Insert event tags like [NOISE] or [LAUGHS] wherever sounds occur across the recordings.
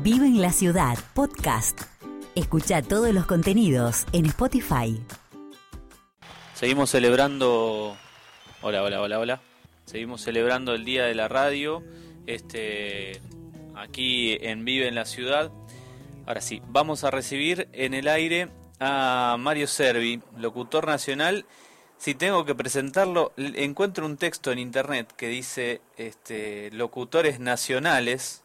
Vive en la ciudad, podcast. Escucha todos los contenidos en Spotify. Seguimos celebrando. Hola, hola, hola, hola. Seguimos celebrando el Día de la Radio. Este. Aquí en Vive en la Ciudad. Ahora sí, vamos a recibir en el aire a Mario Servi, locutor nacional. Si tengo que presentarlo, encuentro un texto en internet que dice este, locutores nacionales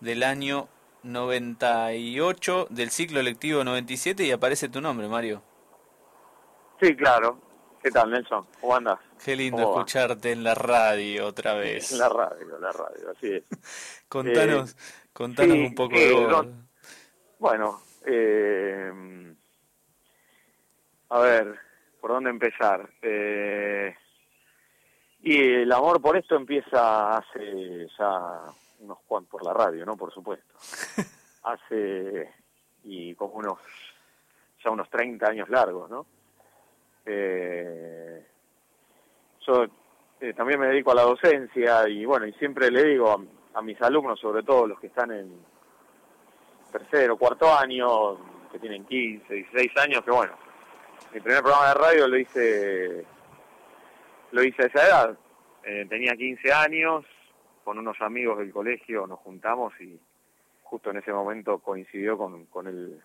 del año 98, del ciclo lectivo 97 y aparece tu nombre, Mario. Sí, claro. ¿Qué tal, Nelson? ¿Cómo andas? Qué lindo escucharte en la radio otra vez. En la radio, la radio, así es. [LAUGHS] contanos, eh, contanos un poco de vos. bueno, eh, a ver, ¿por dónde empezar? Eh, y el amor por esto empieza hace ya unos cuantos, por la radio, ¿no? Por supuesto. [LAUGHS] hace, y como unos, ya unos 30 años largos, ¿no? Eh, yo eh, también me dedico a la docencia y bueno, y siempre le digo a, a mis alumnos, sobre todo los que están en tercero, cuarto año, que tienen 15, 16 años, que bueno, mi primer programa de radio lo hice lo hice a esa edad. Eh, tenía 15 años, con unos amigos del colegio nos juntamos y justo en ese momento coincidió con, con, el,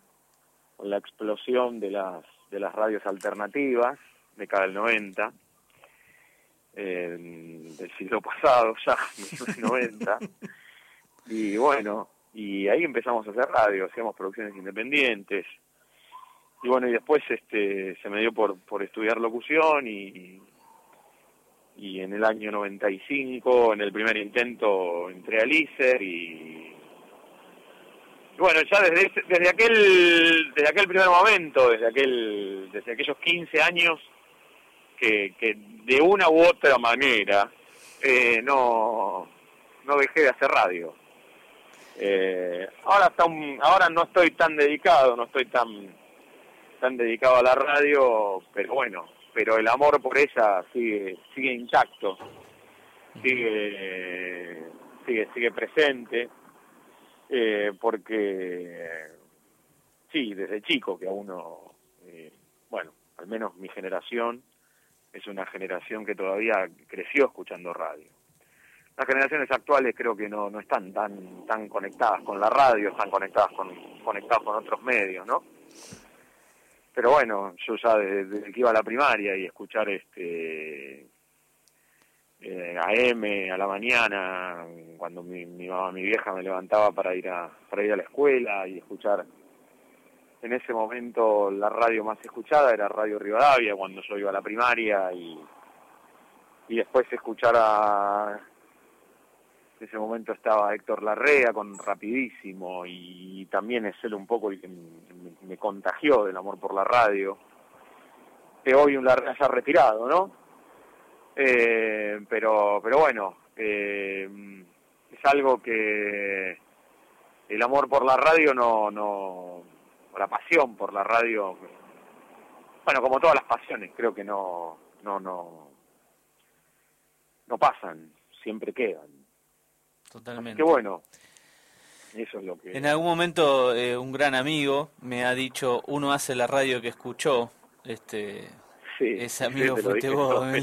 con la explosión de las, de las radios alternativas de cada el 90, del siglo [LAUGHS] pasado ya, 90. y bueno, y ahí empezamos a hacer radio, hacíamos producciones independientes, y bueno, y después este se me dio por, por estudiar locución y, y en el año 95, en el primer intento, entré al ISER y, bueno, ya desde, desde aquel desde aquel primer momento, desde aquel desde aquellos 15 años que, que de una u otra manera eh, no no dejé de hacer radio. Eh, ahora está ahora no estoy tan dedicado, no estoy tan tan dedicado a la radio, pero bueno, pero el amor por ella sigue sigue intacto, sigue sigue sigue presente, eh, porque sí, desde chico que a uno, eh, bueno, al menos mi generación es una generación que todavía creció escuchando radio. Las generaciones actuales creo que no, no están tan tan conectadas con la radio, están conectadas con conectadas con otros medios, ¿no? Pero bueno, yo ya desde, que iba a la primaria y escuchar este eh, AM a la mañana, cuando mi, mi mamá, mi vieja me levantaba para ir a para ir a la escuela y escuchar en ese momento la radio más escuchada era Radio Rivadavia cuando yo iba a la primaria y y después escuchar a en ese momento estaba Héctor Larrea con Rapidísimo y también es él un poco el que me, contagió del amor por la radio. Que hoy un Larrea ya retirado, ¿no? Eh, pero, pero bueno, eh, es algo que el amor por la radio no, no, la pasión por la radio, bueno, como todas las pasiones, creo que no, no, no, no pasan, siempre quedan. Totalmente. Qué bueno. Eso es lo que... En algún momento eh, un gran amigo me ha dicho, uno hace la radio que escuchó, este, ese amigo fuiste vos. [LAUGHS]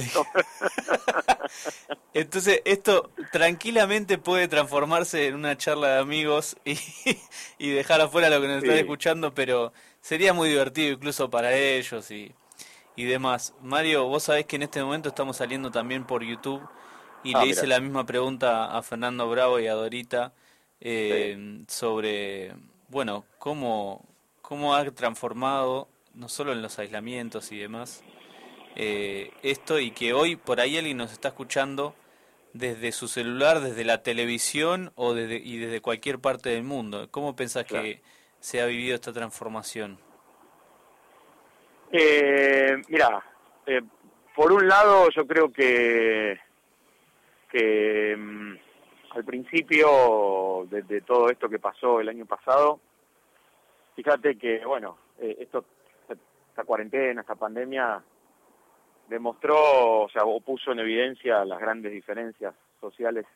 Entonces, esto tranquilamente puede transformarse en una charla de amigos y, [LAUGHS] y dejar afuera lo que nos están escuchando, pero sería muy divertido incluso para ellos y, y demás. Mario, vos sabés que en este momento estamos saliendo también por YouTube y ah, le hice la misma pregunta a Fernando Bravo y a Dorita eh, sobre, bueno, cómo, cómo ha transformado, no solo en los aislamientos y demás, eh, esto y que hoy por ahí alguien nos está escuchando desde su celular, desde la televisión o desde, y desde cualquier parte del mundo. ¿Cómo pensás que se ha vivido esta transformación? Eh, mira, eh, por un lado yo creo que que mm, al principio de, todo esto que pasó el año pasado, fíjate que, bueno, eh, esto, esta cuarentena, esta pandemia, demostró, o sea, o puso en evidencia las grandes diferencias sociales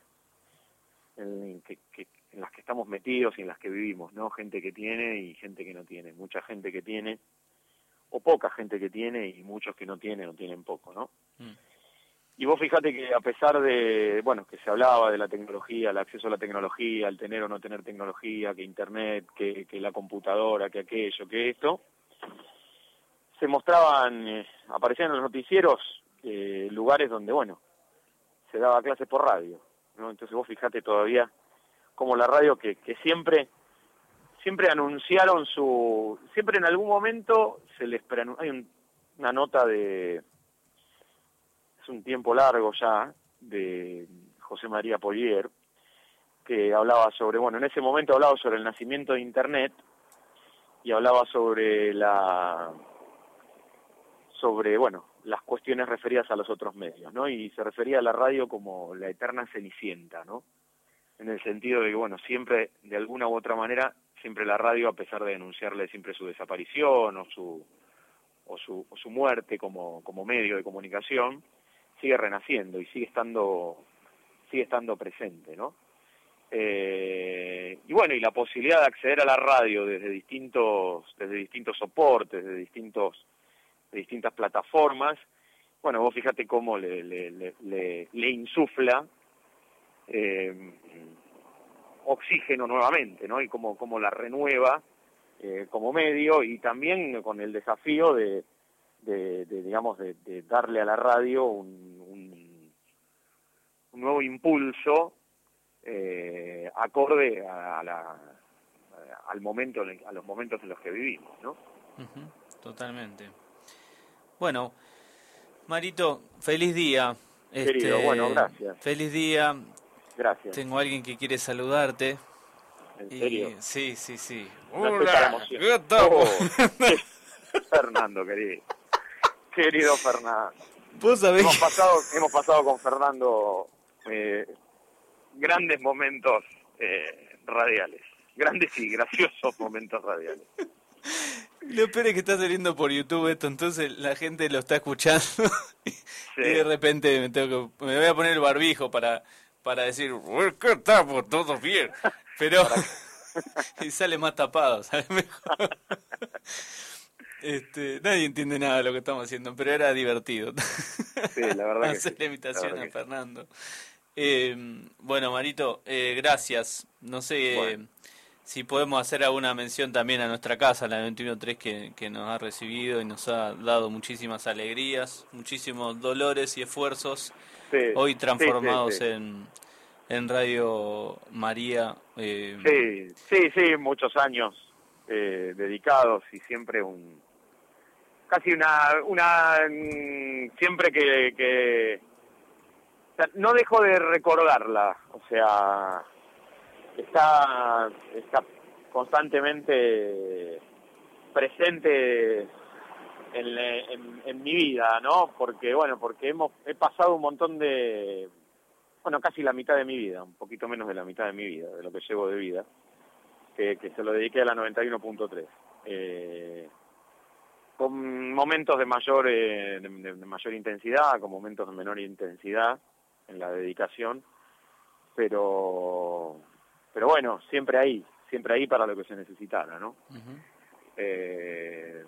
que, en las que estamos metidos y en las que vivimos, ¿no? Gente que tiene y gente que no tiene, mucha gente que tiene o poca gente que tiene y muchos que no tienen o tienen poco, ¿no? Mm. Y vos fíjate que a pesar de, bueno, que se hablaba de la tecnología, el acceso a la tecnología, el tener o no tener tecnología, que internet, que, que la computadora, que aquello, que esto, se mostraban, eh, aparecían en los noticieros eh, lugares donde, bueno, se daba clases por radio, ¿no? Entonces vos fíjate todavía como la radio que, que siempre siempre anunciaron su siempre en algún momento se les hay una nota de es un tiempo largo ya de José María Polier que hablaba sobre bueno en ese momento hablaba sobre el nacimiento de internet y hablaba sobre la sobre bueno las cuestiones referidas a los otros medios no y se refería a la radio como la eterna cenicienta no en el sentido de que bueno siempre de alguna u otra manera siempre la radio, a pesar de denunciarle siempre su desaparición o su, o su, o su muerte como, como medio de comunicación, sigue renaciendo y sigue estando, sigue estando presente, ¿no? Eh, y bueno, y la posibilidad de acceder a la radio desde distintos, desde distintos soportes, desde distintos, de distintas plataformas, bueno, vos fíjate cómo le, le, le, le insufla eh, oxígeno nuevamente, ¿no? Y cómo, cómo la renueva eh, como medio y también con el desafío de, de, digamos, de, darle a la radio un, un, nuevo impulso eh, acorde a, la, al momento, a los momentos en los que vivimos, ¿no? totalmente. Bueno, Marito, feliz día. Querido, este, bueno, gracias. Feliz día. Gracias. Tengo a alguien que quiere saludarte. ¿En serio? Sí, sí, sí. Hola, oh, [LAUGHS] Fernando, querido. Querido Fernando. ¿Vos sabés? Hemos pasado, hemos pasado con Fernando eh, grandes momentos eh, radiales. Grandes y graciosos momentos radiales. Lo peor es que está saliendo por YouTube esto, entonces la gente lo está escuchando [LAUGHS] y de repente me, tengo que, me voy a poner el barbijo para para decir, ¿qué estamos todos bien? Pero [LAUGHS] y sale más tapado, [LAUGHS] sale mejor. Este, nadie entiende nada de lo que estamos haciendo, pero era divertido. Sí, la verdad. [LAUGHS] Hacer la invitación a Fernando. Eh, bueno, Marito, eh, gracias. No sé si podemos hacer alguna mención también a nuestra casa, la 213, que, que nos ha recibido y nos ha dado muchísimas alegrías, muchísimos dolores y esfuerzos hoy transformados En, en Radio María. Eh... Sí, sí, sí, muchos años eh, dedicados y siempre un casi una una mm, siempre que, que no dejo de recordarla, o sea, está está constantemente presente en, en, mi vida, ¿no? Porque, bueno, porque hemos, he pasado un montón de, bueno, casi la mitad de mi vida, un poquito menos de la mitad de mi vida, de lo que llevo de vida, que, que se lo dediqué a la 91.3. Eh, con momentos de mayor, eh, de, mayor intensidad, con momentos de menor intensidad en la dedicación, pero, pero bueno, siempre ahí, siempre ahí para lo que se necesitara, ¿no? eh,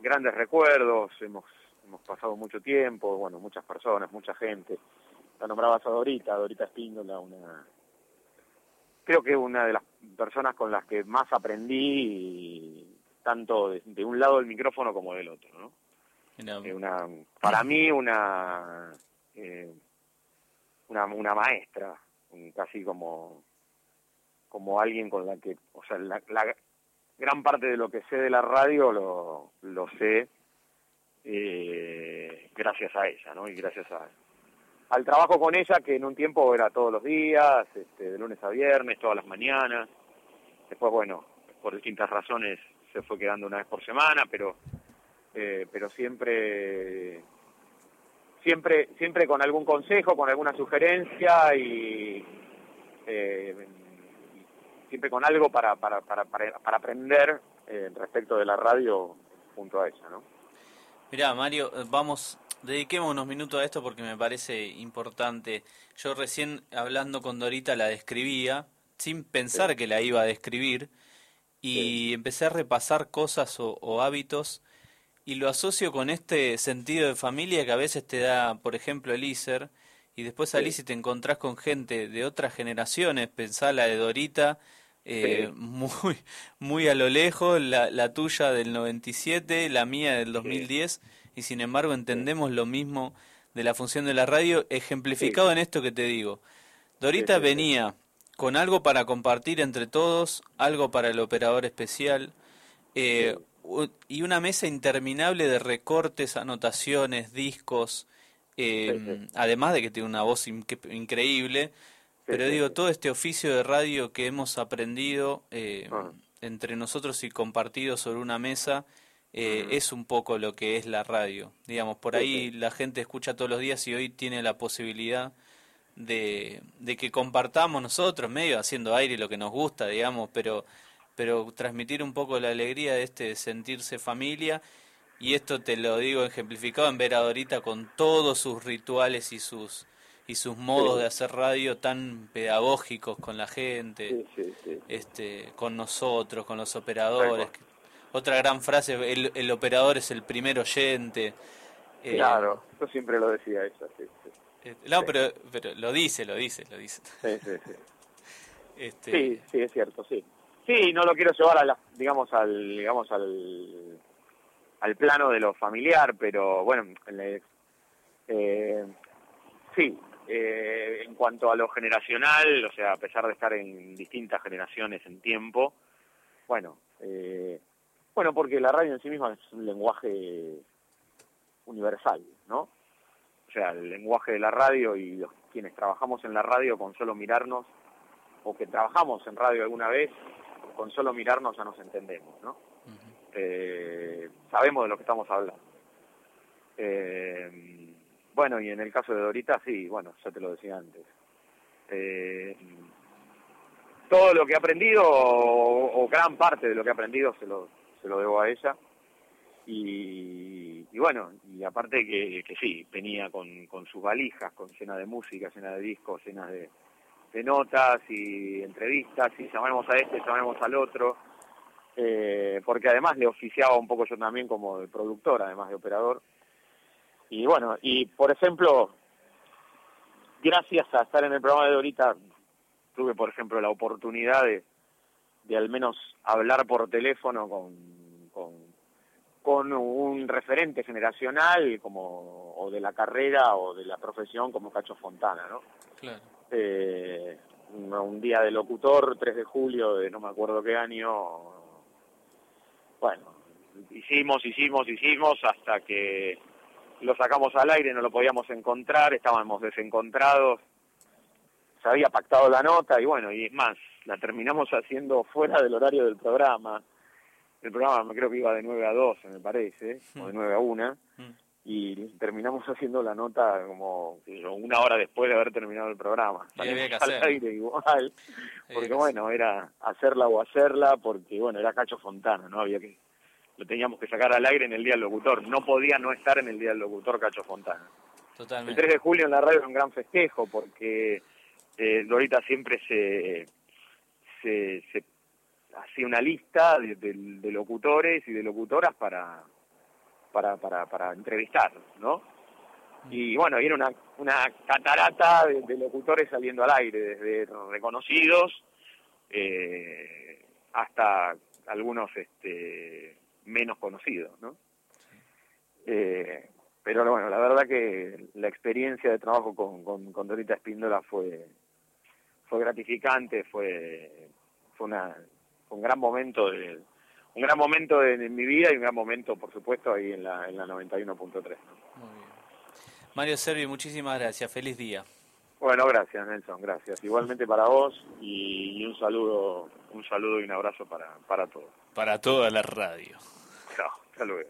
grandes recuerdos, hemos, hemos pasado mucho tiempo, bueno, muchas personas, mucha gente. La nombrabas a Dorita, Dorita Espíndola, una creo que una de las personas con las que más aprendí tanto de, un lado del micrófono como del otro, ¿no? Eh, una, para mí una, eh, una una maestra, casi como como alguien con la que, o sea, la, gran parte de lo que sé de la radio lo, lo sé eh, gracias a ella, ¿no? Y gracias a, al trabajo con ella, que en un tiempo era todos los días, este, de lunes a viernes, todas las mañanas. Después, bueno, por distintas razones se fue quedando una vez por semana, pero eh, pero siempre siempre siempre con algún consejo, con alguna sugerencia y eh, siempre con algo para, para, para, para aprender eh, respecto de la radio junto a ella, ¿no? Mirá, Mario, eh, vamos, dediquemos unos minutos a esto porque me parece importante. Yo recién hablando con Dorita la describía, sin pensar que la iba a describir y empecé a repasar cosas o, hábitos y lo asocio con este sentido de familia que a veces te da, por ejemplo, el ISER y después salís y te encontrás con gente de otras generaciones, pensá la de Dorita, eh, muy, muy a lo lejos, la, la tuya del 97, la mía del 2010, y sin embargo entendemos lo mismo de la función de la radio, ejemplificado en esto que te digo. Dorita venía con algo para compartir entre todos, algo para el operador especial, eh, y una mesa interminable de recortes, anotaciones, discos, eh, además de que tiene una voz increíble, pero digo, todo este oficio de radio que hemos aprendido eh, ah. entre nosotros y compartido sobre una mesa, es un poco lo que es la radio. Digamos, por ahí la gente escucha todos los días y hoy tiene la posibilidad de, de que compartamos nosotros, medio haciendo aire lo que nos gusta, digamos, pero, pero transmitir un poco la alegría de este sentirse familia. Y esto te lo digo ejemplificado en ver a Dorita con todos sus rituales y sus y sus modos de hacer radio tan pedagógicos con la gente, este, con nosotros, con los operadores. Otra gran frase, el, el operador es el primer oyente. Eh, claro, yo siempre lo decía eso. Sí, este, no, pero, pero lo dice, lo dice, lo dice. Sí, sí, sí. [LAUGHS] Este... Sí, sí, es cierto, sí. Sí, no lo quiero llevar a la, digamos, al, digamos, al, al plano de lo familiar, pero bueno, eh, sí, eh, en cuanto a lo generacional, o sea, a pesar de estar en distintas generaciones en tiempo, bueno, eh, bueno, porque la radio en sí misma es un lenguaje universal, ¿no? o sea, el lenguaje de la radio y los quienes trabajamos en la radio con solo mirarnos, o que trabajamos en radio alguna vez, con solo mirarnos ya nos entendemos, ¿no? Eh, sabemos de lo que estamos hablando. Eh, bueno, y en el caso de Dorita, sí, bueno, ya te lo decía antes. Eh, todo lo que he aprendido, o, gran parte de lo que he aprendido, se lo, se lo debo a ella. Y, y bueno, y aparte que, que sí, venía con, con sus valijas, con llena de música, llena de discos, llenas de, notas y entrevistas, y llamamos a este, llamamos al otro, eh, porque además le oficiaba un poco yo también como productor, además de operador. Y bueno, y por ejemplo, gracias a estar en el programa de ahorita, tuve por ejemplo la oportunidad de, de al menos hablar por teléfono con con un referente generacional como o de la carrera o de la profesión como Cacho Fontana, ¿no? Claro. Eh, un, día de locutor, 3 de julio de no me acuerdo qué año, bueno, hicimos, hicimos, hicimos hasta que lo sacamos al aire, no lo podíamos encontrar, estábamos desencontrados, se había pactado la nota y bueno, y es más, la terminamos haciendo fuera del horario del programa el programa creo que iba de 9 a 12, me parece, o de 9 a 1, y terminamos [LAUGHS] haciendo la nota como una hora después de haber terminado el programa. había que al aire igual, porque bueno, era hacerla o hacerla, porque bueno, era Cacho Fontana, ¿no? Había que, lo teníamos que sacar al aire en el Día del Locutor, no podía no estar en el Día del Locutor Cacho Fontana. Totalmente. El 3 de julio en la radio era un gran festejo, porque eh, Lorita siempre se, se, se hacía una lista de, locutores y de locutoras para, para, para, para entrevistar, ¿no? Y bueno, y era una, una catarata de, locutores saliendo al aire, desde reconocidos eh, hasta algunos este, menos conocidos, ¿no? Eh, pero bueno, la verdad que la experiencia de trabajo con, con, con Dorita Espíndola fue, fue gratificante, fue, fue una, un gran momento de un gran momento en, mi vida y un gran momento, por supuesto, ahí en la, en la 91.3. Muy bien. Mario Servi, muchísimas gracias. Feliz día. Bueno, gracias Nelson, gracias. Igualmente para vos y, un saludo, un saludo y un abrazo para, para todos. Para toda la radio. Chao, hasta luego.